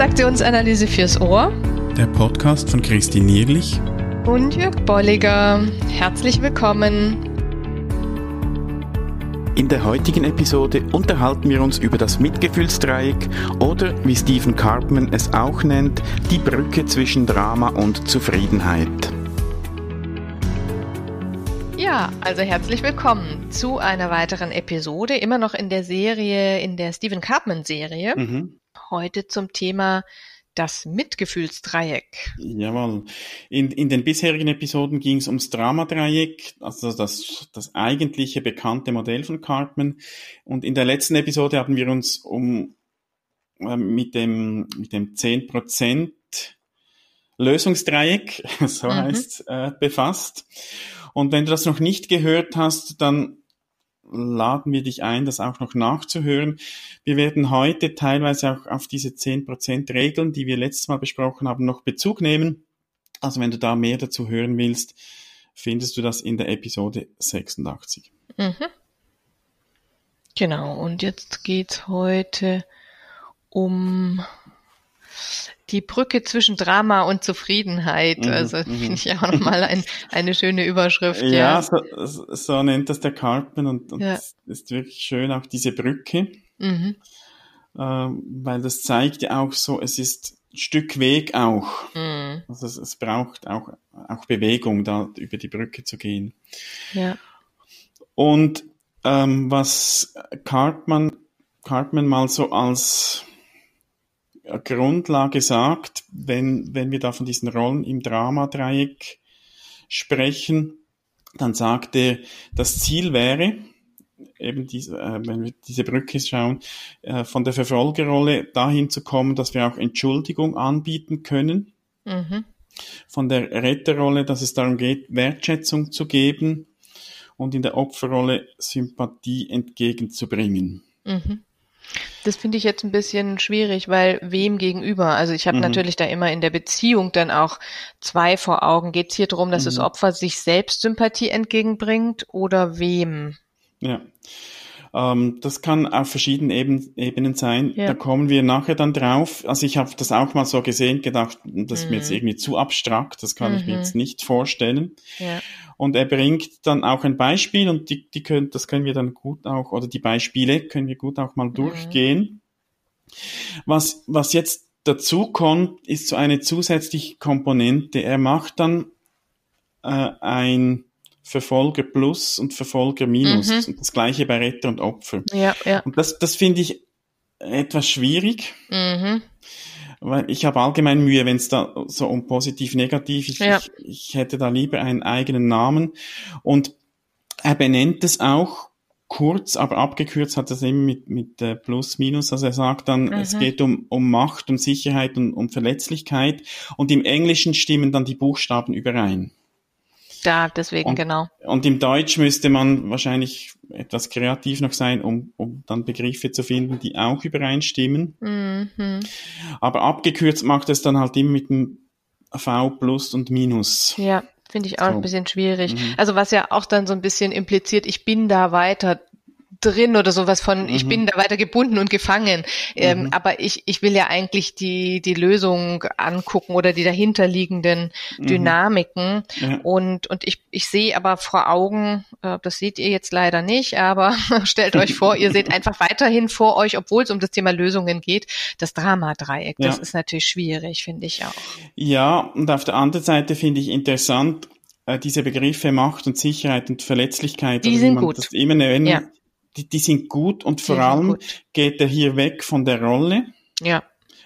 Transaktionsanalyse fürs Ohr. Der Podcast von Christine Nierlich und Jörg Bolliger. Herzlich willkommen. In der heutigen Episode unterhalten wir uns über das Mitgefühlsdreieck oder wie Stephen Cartman es auch nennt, die Brücke zwischen Drama und Zufriedenheit. Ja, also herzlich willkommen zu einer weiteren Episode, immer noch in der Serie, in der Stephen Cartman Serie. Mhm. Heute zum Thema das Mitgefühlsdreieck. Jawohl. In, in den bisherigen Episoden ging es ums Dramadreieck, also das, das eigentliche bekannte Modell von Cartman. Und in der letzten Episode haben wir uns um äh, mit dem mit dem 10% Lösungsdreieck, so mhm. heißt äh, befasst. Und wenn du das noch nicht gehört hast, dann laden wir dich ein, das auch noch nachzuhören. Wir werden heute teilweise auch auf diese 10% Regeln, die wir letztes Mal besprochen haben, noch Bezug nehmen. Also wenn du da mehr dazu hören willst, findest du das in der Episode 86. Mhm. Genau, und jetzt geht's heute um die Brücke zwischen Drama und Zufriedenheit. Mhm, also mhm. finde ich auch nochmal ein, eine schöne Überschrift. Ja, ja. So, so, nennt das der Cartman und, und ja. ist wirklich schön auch diese Brücke, mhm. ähm, weil das zeigt ja auch so, es ist ein Stück Weg auch. Mhm. Also es, es, braucht auch, auch Bewegung, da über die Brücke zu gehen. Ja. Und ähm, was Cartman, Cartman mal so als Grundlage sagt, wenn, wenn wir da von diesen Rollen im Dramadreieck sprechen, dann sagt er, das Ziel wäre, eben diese, äh, wenn wir diese Brücke schauen, äh, von der Verfolgerrolle dahin zu kommen, dass wir auch Entschuldigung anbieten können. Mhm. Von der Retterrolle, dass es darum geht, Wertschätzung zu geben und in der Opferrolle Sympathie entgegenzubringen. Mhm. Das finde ich jetzt ein bisschen schwierig, weil wem gegenüber? Also ich habe mhm. natürlich da immer in der Beziehung dann auch zwei vor Augen. Geht es hier darum, dass mhm. das Opfer sich selbst Sympathie entgegenbringt oder wem? Ja. Ähm, das kann auf verschiedenen Eben, Ebenen sein. Ja. Da kommen wir nachher dann drauf. Also ich habe das auch mal so gesehen, gedacht, das ist mhm. mir jetzt mhm. irgendwie zu abstrakt, das kann ich mir jetzt mhm. nicht vorstellen. Ja. Und er bringt dann auch ein Beispiel und die, die können, das können wir dann gut auch, oder die Beispiele können wir gut auch mal mhm. durchgehen. Was, was jetzt dazu kommt, ist so eine zusätzliche Komponente. Er macht dann äh, ein Verfolger Plus und Verfolger Minus. Mhm. Und das gleiche bei Retter und Opfer. Ja, ja. Und das, das finde ich etwas schwierig. Mhm. Weil ich habe allgemein Mühe, wenn es da so um positiv, negativ ist. Ja. Ich, ich hätte da lieber einen eigenen Namen. Und er benennt es auch kurz, aber abgekürzt hat es eben mit, mit äh, Plus, Minus. Also er sagt dann, mhm. es geht um, um Macht, um Sicherheit und um Verletzlichkeit. Und im Englischen stimmen dann die Buchstaben überein. Da, deswegen, und, genau. Und im Deutsch müsste man wahrscheinlich etwas kreativ noch sein, um, um dann Begriffe zu finden, die auch übereinstimmen. Mhm. Aber abgekürzt macht es dann halt immer mit dem V plus und Minus. Ja, finde ich auch so. ein bisschen schwierig. Mhm. Also was ja auch dann so ein bisschen impliziert, ich bin da weiter drin oder sowas von, mhm. ich bin da weiter gebunden und gefangen. Ähm, mhm. Aber ich, ich will ja eigentlich die, die Lösung angucken oder die dahinterliegenden mhm. Dynamiken. Ja. Und, und ich, ich sehe aber vor Augen, äh, das seht ihr jetzt leider nicht, aber stellt euch vor, ihr seht einfach weiterhin vor euch, obwohl es um das Thema Lösungen geht, das Dramadreieck. Ja. Das ist natürlich schwierig, finde ich auch. Ja, und auf der anderen Seite finde ich interessant, äh, diese Begriffe Macht und Sicherheit und Verletzlichkeit. Die sind gut. Das immer nennen, ja die, die sind gut und vor allem geht er hier weg von der Rolle. Ja.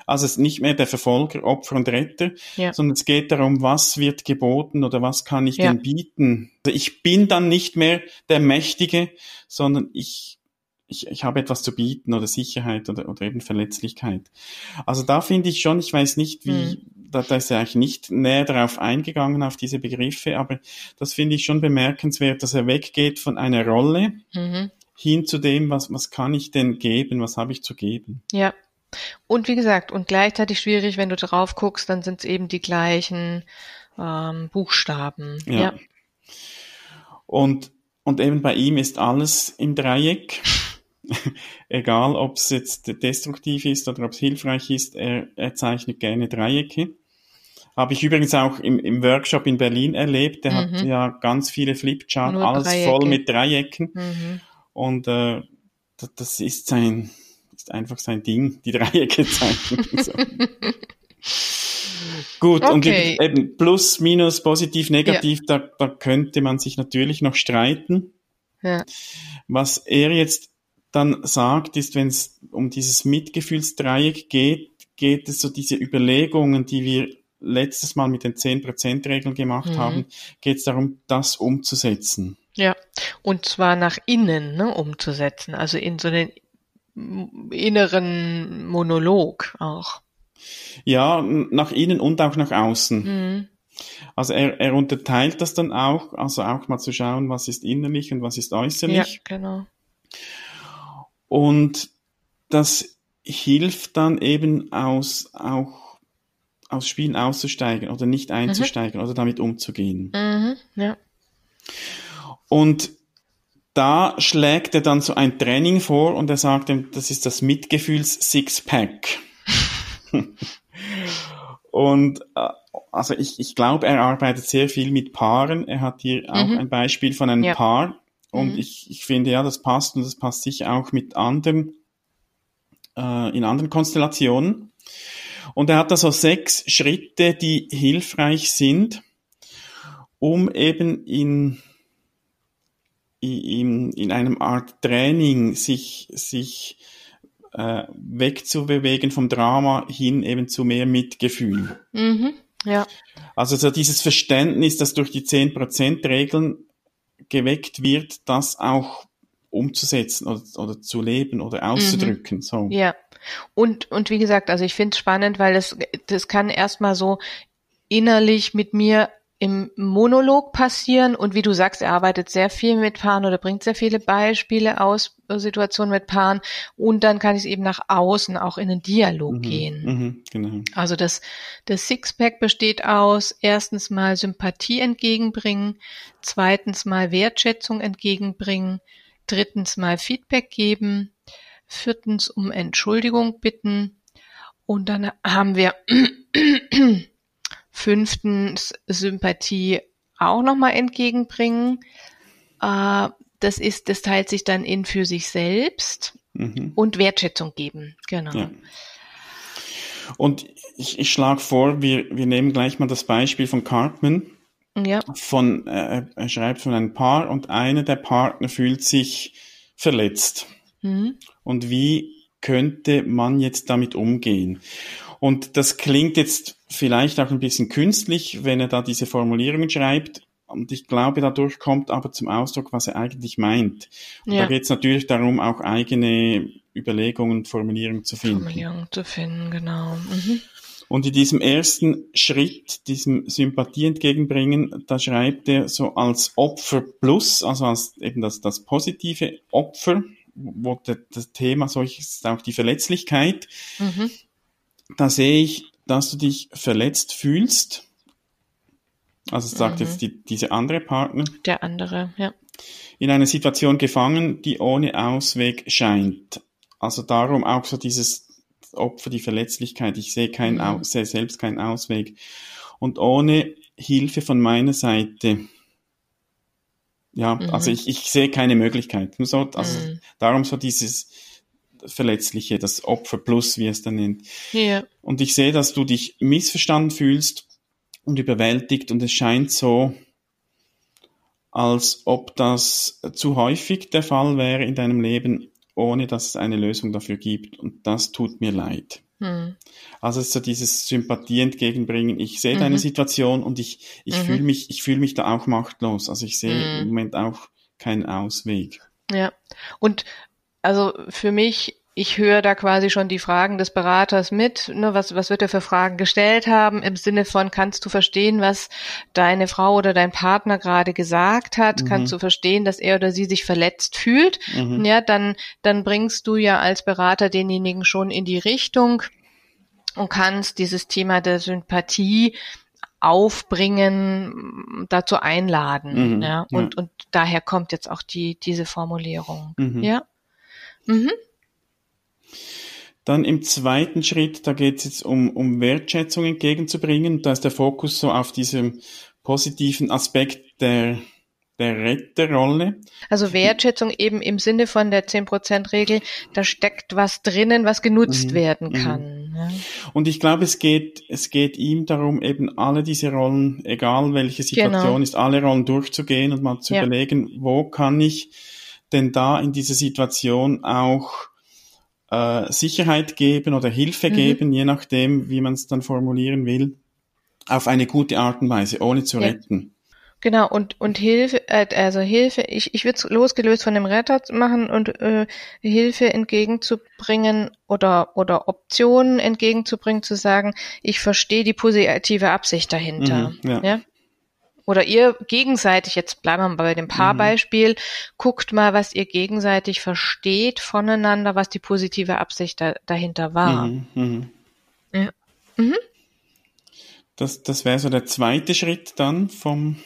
Also es ist nicht mehr der Verfolger, Opfer und Retter, ja. sondern es geht darum, was wird geboten oder was kann ich ja. denn bieten. Also ich bin dann nicht mehr der Mächtige, sondern ich, ich, ich habe etwas zu bieten oder Sicherheit oder, oder eben Verletzlichkeit. Also da finde ich schon, ich weiß nicht, wie, mhm. da, da ist er eigentlich nicht näher darauf eingegangen, auf diese Begriffe, aber das finde ich schon bemerkenswert, dass er weggeht von einer Rolle, mhm hin zu dem, was, was kann ich denn geben, was habe ich zu geben. Ja. Und wie gesagt, und gleichzeitig schwierig, wenn du drauf guckst, dann sind es eben die gleichen ähm, Buchstaben. Ja. ja. Und, und eben bei ihm ist alles im Dreieck. egal ob es jetzt destruktiv ist oder ob es hilfreich ist, er, er zeichnet gerne Dreiecke. Habe ich übrigens auch im, im Workshop in Berlin erlebt. Der mhm. hat ja ganz viele Flipchart, alles Dreiecke. voll mit Dreiecken. Mhm. Und äh, das ist sein, ist einfach sein Ding, die Dreiecke zeichnen. so. Gut, okay. und eben Plus, Minus, Positiv, Negativ, ja. da, da könnte man sich natürlich noch streiten. Ja. Was er jetzt dann sagt, ist, wenn es um dieses Mitgefühlsdreieck geht, geht es so diese Überlegungen, die wir letztes Mal mit den 10%-Regeln gemacht mhm. haben, geht es darum, das umzusetzen. Ja, und zwar nach innen ne, umzusetzen, also in so einen inneren Monolog auch. Ja, nach innen und auch nach außen. Mhm. Also er, er unterteilt das dann auch, also auch mal zu schauen, was ist innerlich und was ist äußerlich. Ja, genau. Und das hilft dann eben aus, auch aus Spielen auszusteigen oder nicht mhm. einzusteigen mhm. oder damit umzugehen. Mhm, ja. Und da schlägt er dann so ein Training vor und er sagt, das ist das Mitgefühls Sixpack. und äh, also ich, ich glaube, er arbeitet sehr viel mit Paaren. Er hat hier auch mhm. ein Beispiel von einem ja. Paar. Und mhm. ich, ich finde, ja, das passt und das passt sicher auch mit anderen, äh, in anderen Konstellationen. Und er hat da so sechs Schritte, die hilfreich sind, um eben in, in, in einem Art Training sich, sich äh, wegzubewegen vom Drama hin eben zu mehr Mitgefühl. Mhm, ja. Also so dieses Verständnis, dass durch die 10%-Regeln geweckt wird, das auch umzusetzen oder, oder zu leben oder auszudrücken. Mhm. So. Ja. Und, und wie gesagt, also ich finde es spannend, weil das, das kann erstmal so innerlich mit mir im Monolog passieren und wie du sagst, er arbeitet sehr viel mit Paaren oder bringt sehr viele Beispiele aus äh, Situationen mit Paaren und dann kann ich es eben nach außen auch in den Dialog mhm, gehen. Mhm, genau. Also das, das Sixpack besteht aus erstens mal Sympathie entgegenbringen, zweitens mal Wertschätzung entgegenbringen, drittens mal Feedback geben, viertens um Entschuldigung bitten und dann haben wir Fünftens Sympathie auch nochmal entgegenbringen. Äh, das ist, das teilt sich dann in für sich selbst mhm. und Wertschätzung geben. Genau. Ja. Und ich, ich schlage vor, wir, wir nehmen gleich mal das Beispiel von Cartman. Ja. Von, äh, er schreibt von einem Paar und einer der Partner fühlt sich verletzt. Mhm. Und wie könnte man jetzt damit umgehen? Und das klingt jetzt vielleicht auch ein bisschen künstlich, wenn er da diese Formulierungen schreibt. Und ich glaube, dadurch kommt aber zum Ausdruck, was er eigentlich meint. Und ja. da geht es natürlich darum, auch eigene Überlegungen und Formulierungen zu finden. Formulierungen zu finden, genau. Mhm. Und in diesem ersten Schritt, diesem Sympathie entgegenbringen, da schreibt er so als Opfer plus, also als eben das, das positive Opfer, wo das Thema solches ist auch die Verletzlichkeit. Mhm da sehe ich, dass du dich verletzt fühlst. Also es sagt mhm. jetzt die, diese andere Partner. Der andere, ja. In einer Situation gefangen, die ohne Ausweg scheint. Also darum auch so dieses Opfer, die Verletzlichkeit. Ich sehe, keinen, mhm. sehe selbst keinen Ausweg. Und ohne Hilfe von meiner Seite. Ja, mhm. also ich, ich sehe keine Möglichkeit. So, also mhm. darum so dieses, Verletzliche, das Opfer plus, wie es dann nennt. Ja. Und ich sehe, dass du dich missverstanden fühlst und überwältigt und es scheint so, als ob das zu häufig der Fall wäre in deinem Leben, ohne dass es eine Lösung dafür gibt. Und das tut mir leid. Hm. Also so dieses Sympathie entgegenbringen. Ich sehe mhm. deine Situation und ich, ich mhm. fühle mich, ich fühle mich da auch machtlos. Also ich sehe mhm. im Moment auch keinen Ausweg. Ja. Und also für mich, ich höre da quasi schon die Fragen des Beraters mit. Ne, was, was wird er für Fragen gestellt haben? Im Sinne von, kannst du verstehen, was deine Frau oder dein Partner gerade gesagt hat? Mhm. Kannst du verstehen, dass er oder sie sich verletzt fühlt? Mhm. Ja, dann, dann bringst du ja als Berater denjenigen schon in die Richtung und kannst dieses Thema der Sympathie aufbringen, dazu einladen. Mhm. Ja, und, ja. und daher kommt jetzt auch die, diese Formulierung. Mhm. Ja. Mhm. Dann im zweiten Schritt, da geht es jetzt um, um Wertschätzung entgegenzubringen. Da ist der Fokus so auf diesem positiven Aspekt der, der Retterrolle. Also Wertschätzung eben im Sinne von der 10%-Regel, da steckt was drinnen, was genutzt mhm. werden mhm. kann. Mhm. Ja. Und ich glaube, es geht, es geht ihm darum, eben alle diese Rollen, egal welche Situation genau. ist, alle Rollen durchzugehen und mal zu ja. überlegen, wo kann ich denn da in dieser Situation auch äh, Sicherheit geben oder Hilfe mhm. geben, je nachdem, wie man es dann formulieren will, auf eine gute Art und Weise, ohne zu ja. retten. Genau, und, und Hilfe, äh, also Hilfe, ich, ich würde es losgelöst von dem Retter machen und äh, Hilfe entgegenzubringen oder, oder Optionen entgegenzubringen, zu sagen, ich verstehe die positive Absicht dahinter. Mhm, ja. ja? Oder ihr gegenseitig, jetzt bleiben wir bei dem Paarbeispiel, mhm. guckt mal, was ihr gegenseitig versteht voneinander, was die positive Absicht da, dahinter war. Mhm. Mhm. Ja. Mhm. Das, das wäre so der zweite Schritt dann vom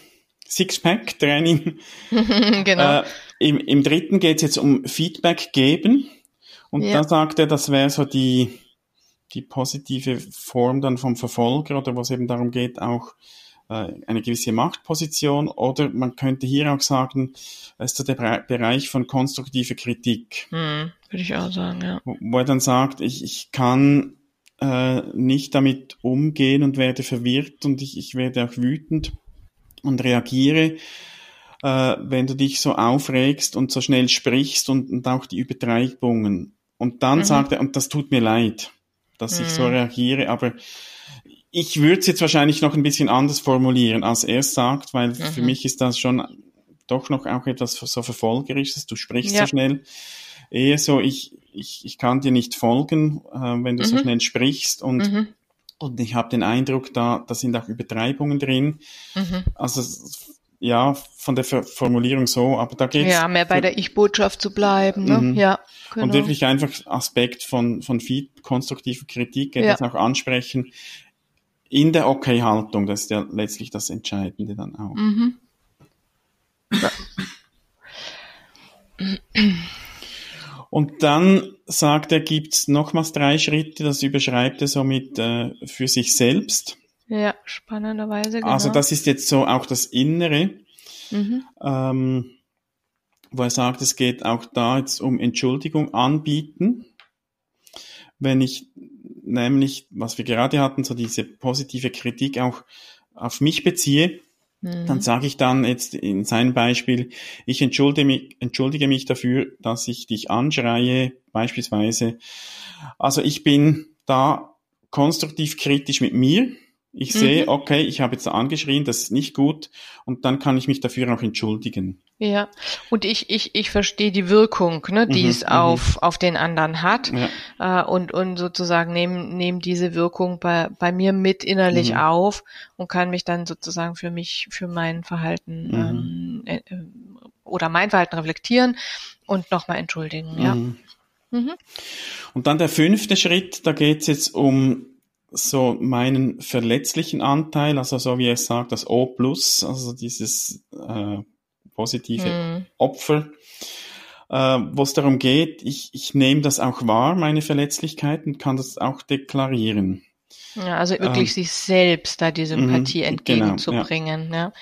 Sixpack-Training. genau. Äh, im, Im dritten geht es jetzt um Feedback geben. Und ja. da sagt er, das wäre so die, die positive Form dann vom Verfolger oder was eben darum geht, auch eine gewisse Machtposition oder man könnte hier auch sagen, es ist der Bereich von konstruktiver Kritik. Hm, würde ich auch sagen, ja. Wo, wo er dann sagt, ich, ich kann äh, nicht damit umgehen und werde verwirrt und ich, ich werde auch wütend und reagiere, äh, wenn du dich so aufregst und so schnell sprichst und, und auch die Übertreibungen. Und dann mhm. sagt er, und das tut mir leid, dass mhm. ich so mhm. reagiere, aber ich würde es jetzt wahrscheinlich noch ein bisschen anders formulieren, als er es sagt, weil mhm. für mich ist das schon doch noch auch etwas so verfolgerisches. Du sprichst ja. so schnell. Eher so, ich, ich, ich kann dir nicht folgen, äh, wenn du mhm. so schnell sprichst und, mhm. und ich habe den Eindruck, da, da sind auch Übertreibungen drin. Mhm. Also ja, von der Formulierung so, aber da geht's. Ja, mehr bei der Ich-Botschaft zu bleiben, ne? Mhm. Ja. Genau. Und wirklich einfach Aspekt von, von viel konstruktiver Kritik, ja. das auch ansprechen in der Okay-Haltung, das ist ja letztlich das Entscheidende dann auch. Mhm. Und dann sagt er, gibt's nochmals drei Schritte, das überschreibt er somit äh, für sich selbst. Ja, spannenderweise. Genau. Also das ist jetzt so auch das Innere, mhm. ähm, wo er sagt, es geht auch da jetzt um Entschuldigung anbieten. Wenn ich nämlich, was wir gerade hatten, so diese positive Kritik auch auf mich beziehe, mhm. dann sage ich dann jetzt in seinem Beispiel, ich entschuldige mich, entschuldige mich dafür, dass ich dich anschreie, beispielsweise. Also ich bin da konstruktiv kritisch mit mir ich sehe, mhm. okay, ich habe jetzt angeschrien, das ist nicht gut und dann kann ich mich dafür auch entschuldigen. Ja, und ich, ich, ich verstehe die Wirkung, ne, die mhm, es mhm. auf, auf den anderen hat ja. äh, und, und sozusagen nehme nehm diese Wirkung bei, bei mir mit innerlich mhm. auf und kann mich dann sozusagen für mich, für mein Verhalten mhm. ähm, äh, oder mein Verhalten reflektieren und nochmal entschuldigen. Ja. Mhm. Und dann der fünfte Schritt, da geht es jetzt um so meinen verletzlichen Anteil, also so wie er sagt, das O plus, also dieses äh, positive mm. Opfer, äh, wo es darum geht, ich, ich nehme das auch wahr, meine Verletzlichkeit, und kann das auch deklarieren. Ja, also wirklich ähm, sich selbst da die Sympathie mhm, entgegenzubringen. Genau, ja.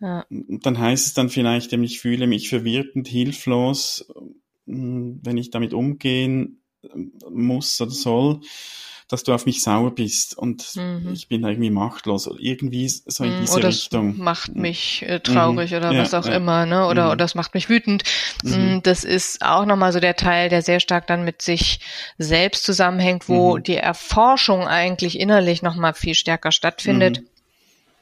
Ja. Dann heißt es dann vielleicht, ich fühle mich verwirrt und hilflos, wenn ich damit umgehen muss oder soll dass du auf mich sauer bist und mhm. ich bin irgendwie machtlos oder irgendwie so in mhm. diese oder Richtung. Das macht mich äh, traurig mhm. oder ja, was auch ja. immer, ne? Oder, mhm. oder das macht mich wütend. Mhm. Mm, das ist auch nochmal so der Teil, der sehr stark dann mit sich selbst zusammenhängt, wo mhm. die Erforschung eigentlich innerlich nochmal viel stärker stattfindet.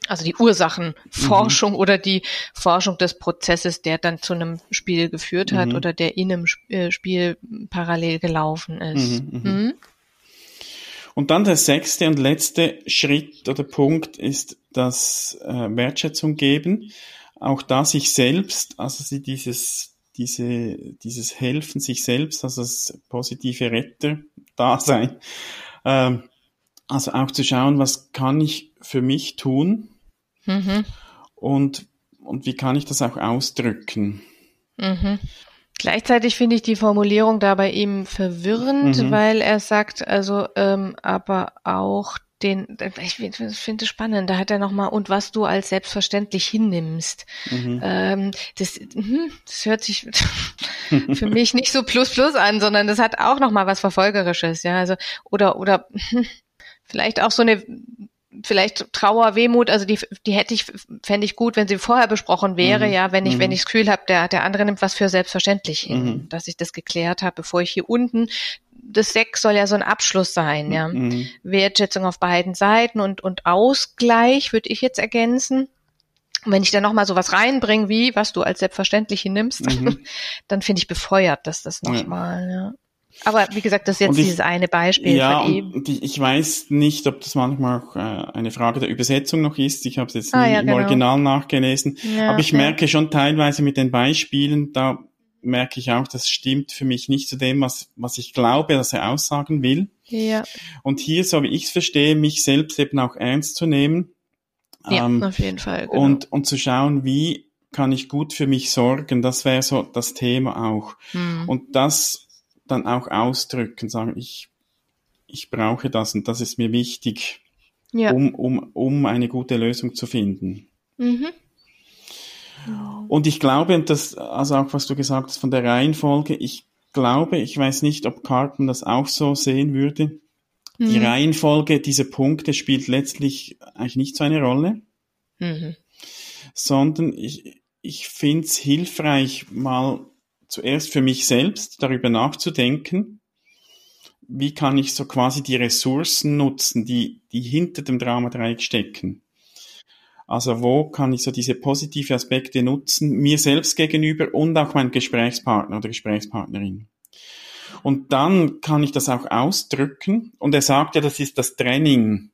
Also die Ursachenforschung oder die Forschung des Prozesses, der dann zu einem Spiel geführt hat oder der in einem äh, Spiel parallel gelaufen ist. Mhm. Und dann der sechste und letzte Schritt oder Punkt ist das äh, Wertschätzung geben. Auch da sich selbst, also sie dieses, diese, dieses Helfen sich selbst, also das positive Retter-Dasein. Ähm, also auch zu schauen, was kann ich für mich tun mhm. und, und wie kann ich das auch ausdrücken. Mhm. Gleichzeitig finde ich die Formulierung da bei ihm verwirrend, mhm. weil er sagt, also ähm, aber auch den, ich finde es spannend, da hat er nochmal, und was du als selbstverständlich hinnimmst. Mhm. Ähm, das, hm, das hört sich für mich nicht so plus plus an, sondern das hat auch nochmal was Verfolgerisches, ja, also, oder, oder, vielleicht auch so eine vielleicht Trauer, Wehmut, also die, die hätte ich, fände ich gut, wenn sie vorher besprochen wäre, mhm. ja, wenn ich, mhm. wenn ich das Gefühl habe, der, der andere nimmt was für selbstverständlich hin, mhm. dass ich das geklärt habe, bevor ich hier unten, das Sex soll ja so ein Abschluss sein, ja. Mhm. Wertschätzung auf beiden Seiten und, und Ausgleich, würde ich jetzt ergänzen. Und wenn ich da nochmal sowas reinbringe, wie, was du als selbstverständlich hinnimmst, mhm. dann finde ich befeuert, dass das nochmal, ja. ja. Aber wie gesagt, das ist jetzt ich, dieses eine Beispiel ja, von ihm. Und ich weiß nicht, ob das manchmal auch äh, eine Frage der Übersetzung noch ist. Ich habe es jetzt ah, ja, im genau. Original nachgelesen. Ja, aber ich okay. merke schon teilweise mit den Beispielen, da merke ich auch, das stimmt für mich nicht zu dem, was, was ich glaube, dass er aussagen will. Ja. Und hier, so wie ich es verstehe, mich selbst eben auch ernst zu nehmen. Ja, ähm, auf jeden Fall. Genau. Und, und zu schauen, wie kann ich gut für mich sorgen, das wäre so das Thema auch. Hm. Und das dann auch ausdrücken, sagen, ich, ich brauche das und das ist mir wichtig, ja. um, um, um eine gute Lösung zu finden. Mhm. Und ich glaube, und das, also auch was du gesagt hast von der Reihenfolge, ich glaube, ich weiß nicht, ob Carpen das auch so sehen würde. Mhm. Die Reihenfolge dieser Punkte spielt letztlich eigentlich nicht so eine Rolle, mhm. sondern ich, ich finde es hilfreich, mal zuerst für mich selbst darüber nachzudenken, wie kann ich so quasi die Ressourcen nutzen, die, die hinter dem Dramadreieck stecken. Also wo kann ich so diese positive Aspekte nutzen, mir selbst gegenüber und auch meinem Gesprächspartner oder Gesprächspartnerin. Und dann kann ich das auch ausdrücken. Und er sagt ja, das ist das Training,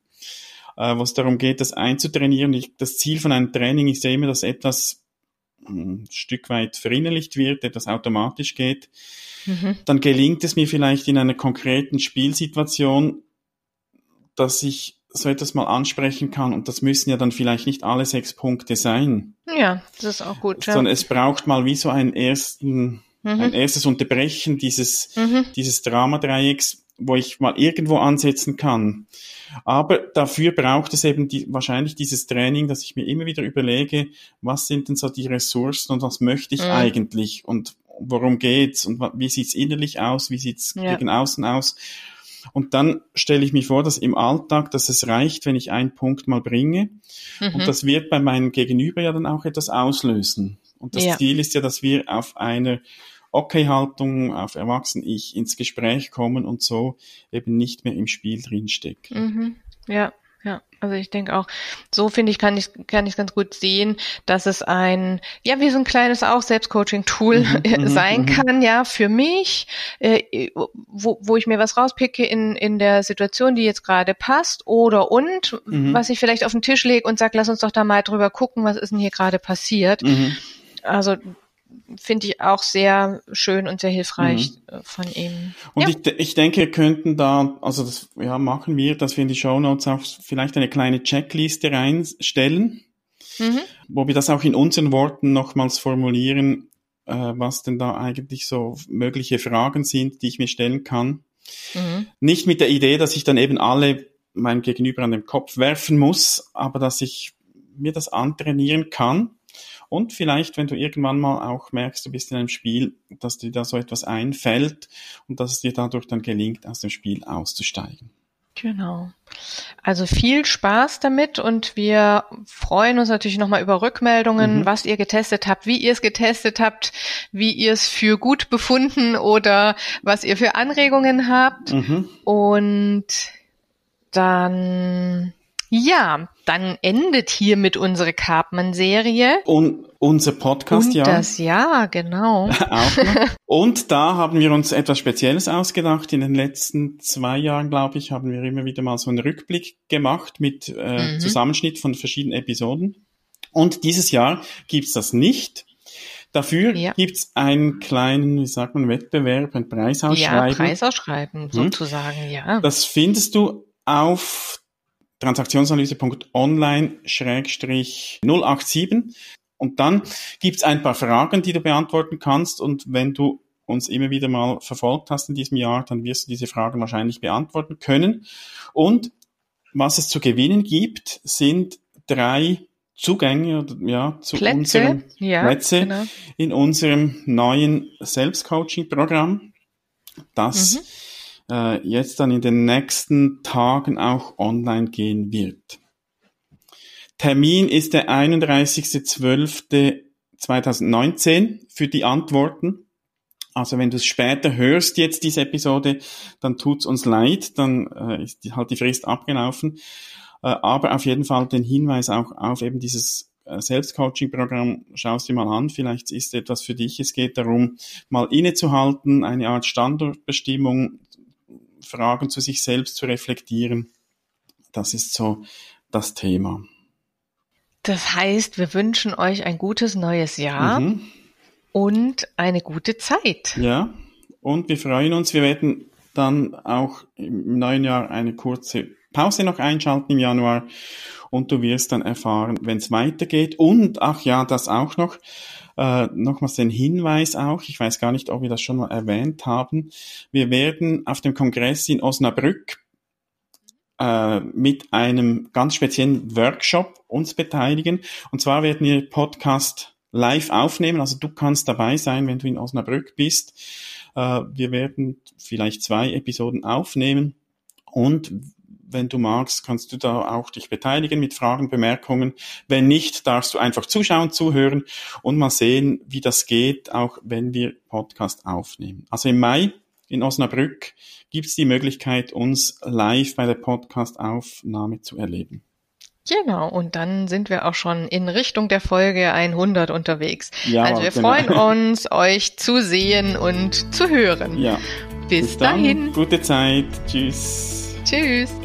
äh, wo es darum geht, das einzutrainieren. Ich, das Ziel von einem Training ist ja immer, dass etwas ein Stück weit verinnerlicht wird, etwas automatisch geht, mhm. dann gelingt es mir vielleicht in einer konkreten Spielsituation, dass ich so etwas mal ansprechen kann und das müssen ja dann vielleicht nicht alle sechs Punkte sein. Ja, das ist auch gut. Ja. Sondern es braucht mal wie so einen ersten, mhm. ein erstes Unterbrechen dieses, mhm. dieses Dramadreiecks, wo ich mal irgendwo ansetzen kann. Aber dafür braucht es eben die, wahrscheinlich dieses Training, dass ich mir immer wieder überlege, was sind denn so die Ressourcen und was möchte ich mhm. eigentlich und worum geht's und wie sieht's innerlich aus, wie sieht's ja. gegen außen aus. Und dann stelle ich mir vor, dass im Alltag, dass es reicht, wenn ich einen Punkt mal bringe. Mhm. Und das wird bei meinem Gegenüber ja dann auch etwas auslösen. Und das ja. Ziel ist ja, dass wir auf einer Okay-Haltung, auf Erwachsen-Ich ins Gespräch kommen und so eben nicht mehr im Spiel drinstecken. Mhm. Ja, ja, also ich denke auch, so finde ich, kann ich, kann ich ganz gut sehen, dass es ein, ja, wie so ein kleines auch Selbstcoaching-Tool mhm, mhm sein mhm. kann, ja, für mich, äh, wo, wo ich mir was rauspicke in, in der Situation, die jetzt gerade passt, oder und, mhm. was ich vielleicht auf den Tisch lege und sage, lass uns doch da mal drüber gucken, was ist denn hier gerade passiert. Mhm. Also finde ich auch sehr schön und sehr hilfreich mhm. Äh, von ihm. Und ja. ich, ich denke, wir könnten da, also das ja, machen wir, dass wir in die Show Notes auch vielleicht eine kleine Checkliste reinstellen, mhm. wo wir das auch in unseren Worten nochmals formulieren, äh, was denn da eigentlich so mögliche Fragen sind, die ich mir stellen kann. Mhm. Nicht mit der Idee, dass ich dann eben alle meinem Gegenüber an den Kopf werfen muss, aber dass ich mir das antrainieren kann und vielleicht, wenn du irgendwann mal auch merkst, du bist in einem Spiel, dass dir da so etwas einfällt und dass es dir dadurch dann gelingt, aus dem Spiel auszusteigen. Genau. Also viel Spaß damit und wir freuen uns natürlich nochmal über Rückmeldungen, mhm. was ihr getestet habt, wie ihr es getestet habt, wie ihr es für gut befunden oder was ihr für Anregungen habt. Mhm. Und dann ja, dann endet hiermit unsere Cartman-Serie. Und unser Podcast, Und ja. Das ja, genau. Auch noch. Und da haben wir uns etwas Spezielles ausgedacht. In den letzten zwei Jahren, glaube ich, haben wir immer wieder mal so einen Rückblick gemacht mit äh, mhm. Zusammenschnitt von verschiedenen Episoden. Und dieses Jahr gibt's das nicht. Dafür ja. gibt's einen kleinen, wie sagt man, Wettbewerb, ein Preisausschreiben. Ja, Preisausschreiben hm. sozusagen, ja. Das findest du auf transaktionsanalyse.online-087. Und dann gibt's ein paar Fragen, die du beantworten kannst. Und wenn du uns immer wieder mal verfolgt hast in diesem Jahr, dann wirst du diese Fragen wahrscheinlich beantworten können. Und was es zu gewinnen gibt, sind drei Zugänge ja, zu Plätze, unserem ja, Plätze genau. in unserem neuen Selbstcoaching-Programm, das mhm. Äh, jetzt dann in den nächsten Tagen auch online gehen wird. Termin ist der 31.12.2019 für die Antworten. Also wenn du es später hörst, jetzt diese Episode, dann tut's uns leid, dann äh, ist die, halt die Frist abgelaufen. Äh, aber auf jeden Fall den Hinweis auch auf eben dieses äh, Selbstcoaching-Programm, schau es dir mal an, vielleicht ist etwas für dich. Es geht darum, mal innezuhalten, eine Art Standortbestimmung, Fragen zu sich selbst zu reflektieren. Das ist so das Thema. Das heißt, wir wünschen euch ein gutes neues Jahr. Mhm und eine gute Zeit. Ja, und wir freuen uns. Wir werden dann auch im neuen Jahr eine kurze Pause noch einschalten im Januar und du wirst dann erfahren, wenn es weitergeht. Und, ach ja, das auch noch, äh, nochmals den Hinweis auch, ich weiß gar nicht, ob wir das schon mal erwähnt haben, wir werden auf dem Kongress in Osnabrück äh, mit einem ganz speziellen Workshop uns beteiligen. Und zwar werden wir Podcast live aufnehmen. Also du kannst dabei sein, wenn du in Osnabrück bist. Äh, wir werden vielleicht zwei Episoden aufnehmen und wenn du magst, kannst du da auch dich beteiligen mit Fragen, Bemerkungen. Wenn nicht, darfst du einfach zuschauen, zuhören und mal sehen, wie das geht, auch wenn wir Podcast aufnehmen. Also im Mai in Osnabrück gibt es die Möglichkeit, uns live bei der Podcast-Aufnahme zu erleben. Genau, und dann sind wir auch schon in Richtung der Folge 100 unterwegs. Ja, also wir genau. freuen uns, euch zu sehen und zu hören. Ja. Bis, Bis dahin. Gute Zeit. Tschüss. Tschüss.